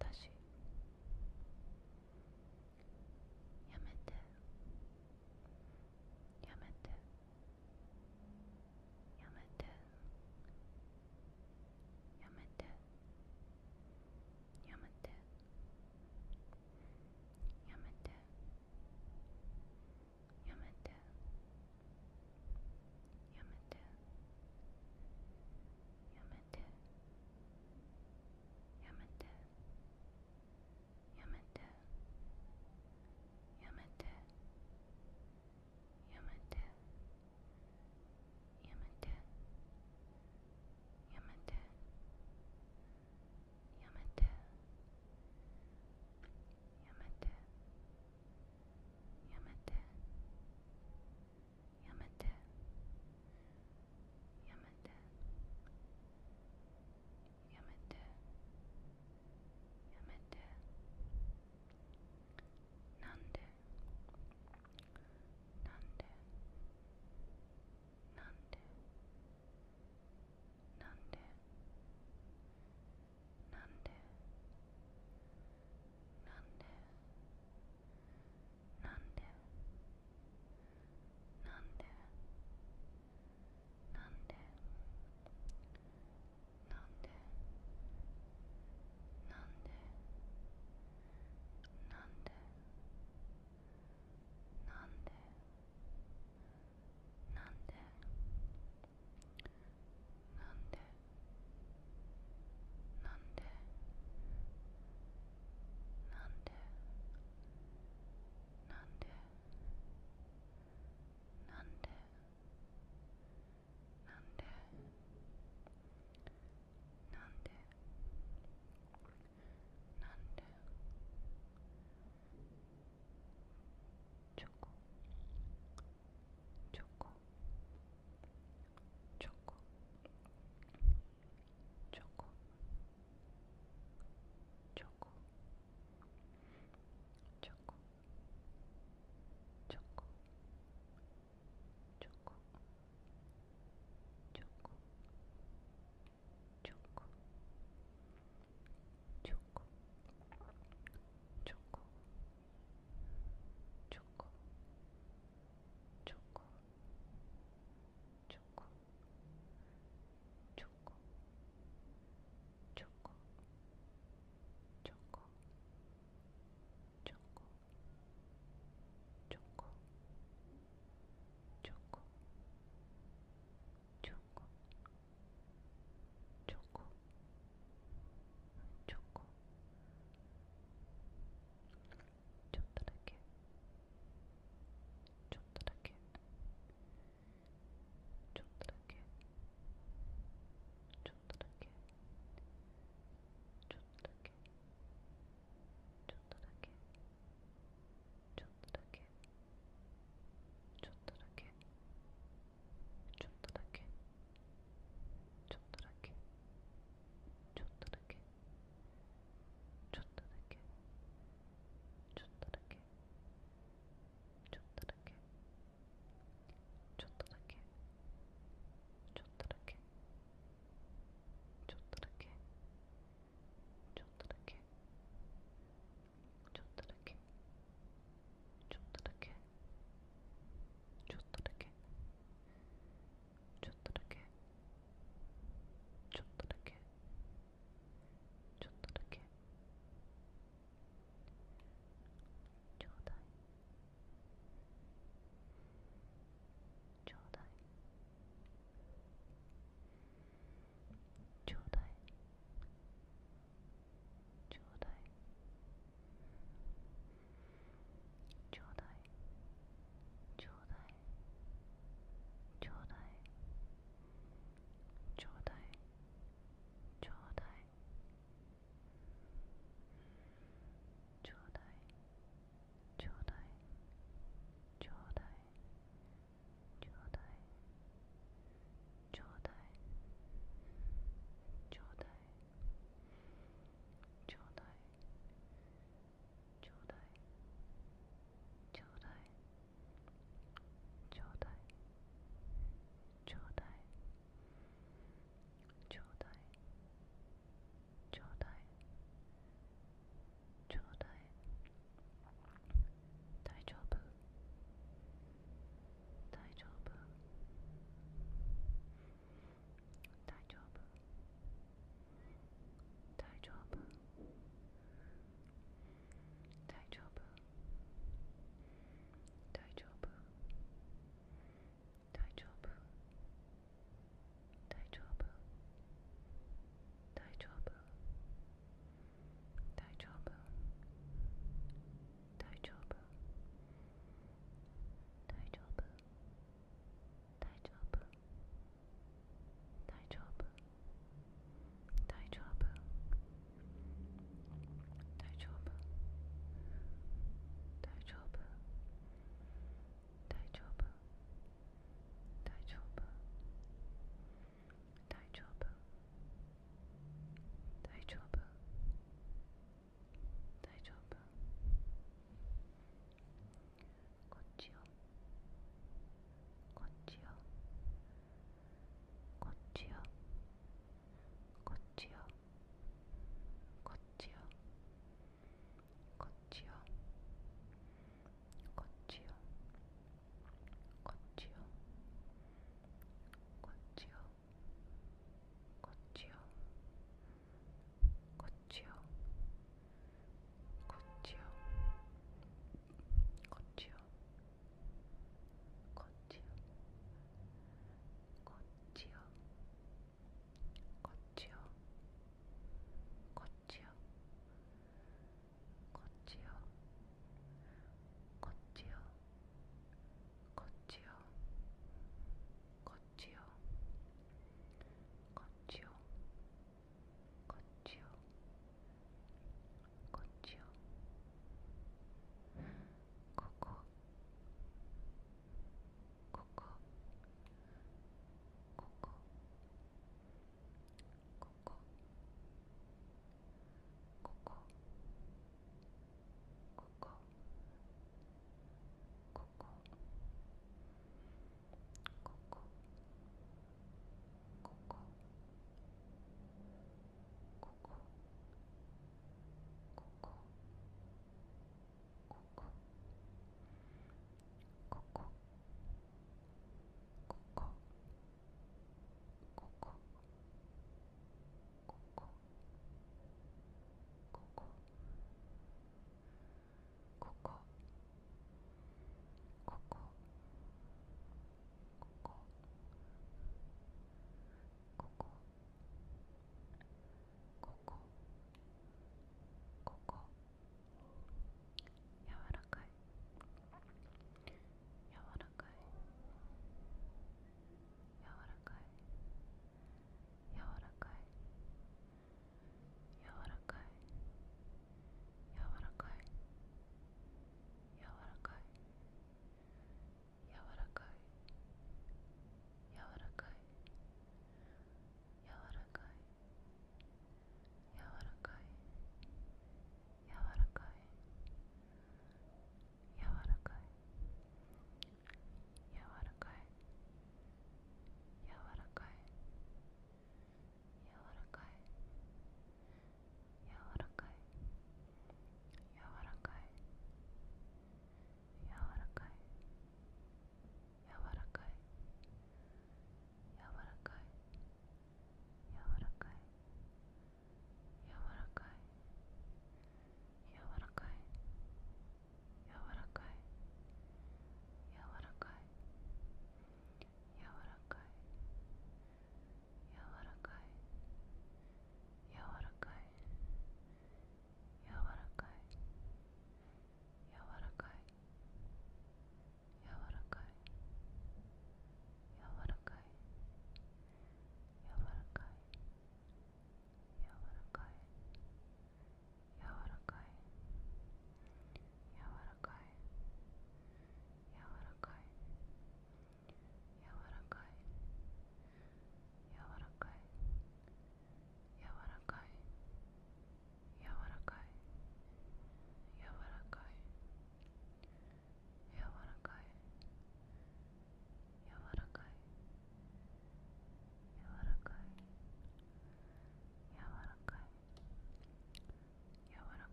다시.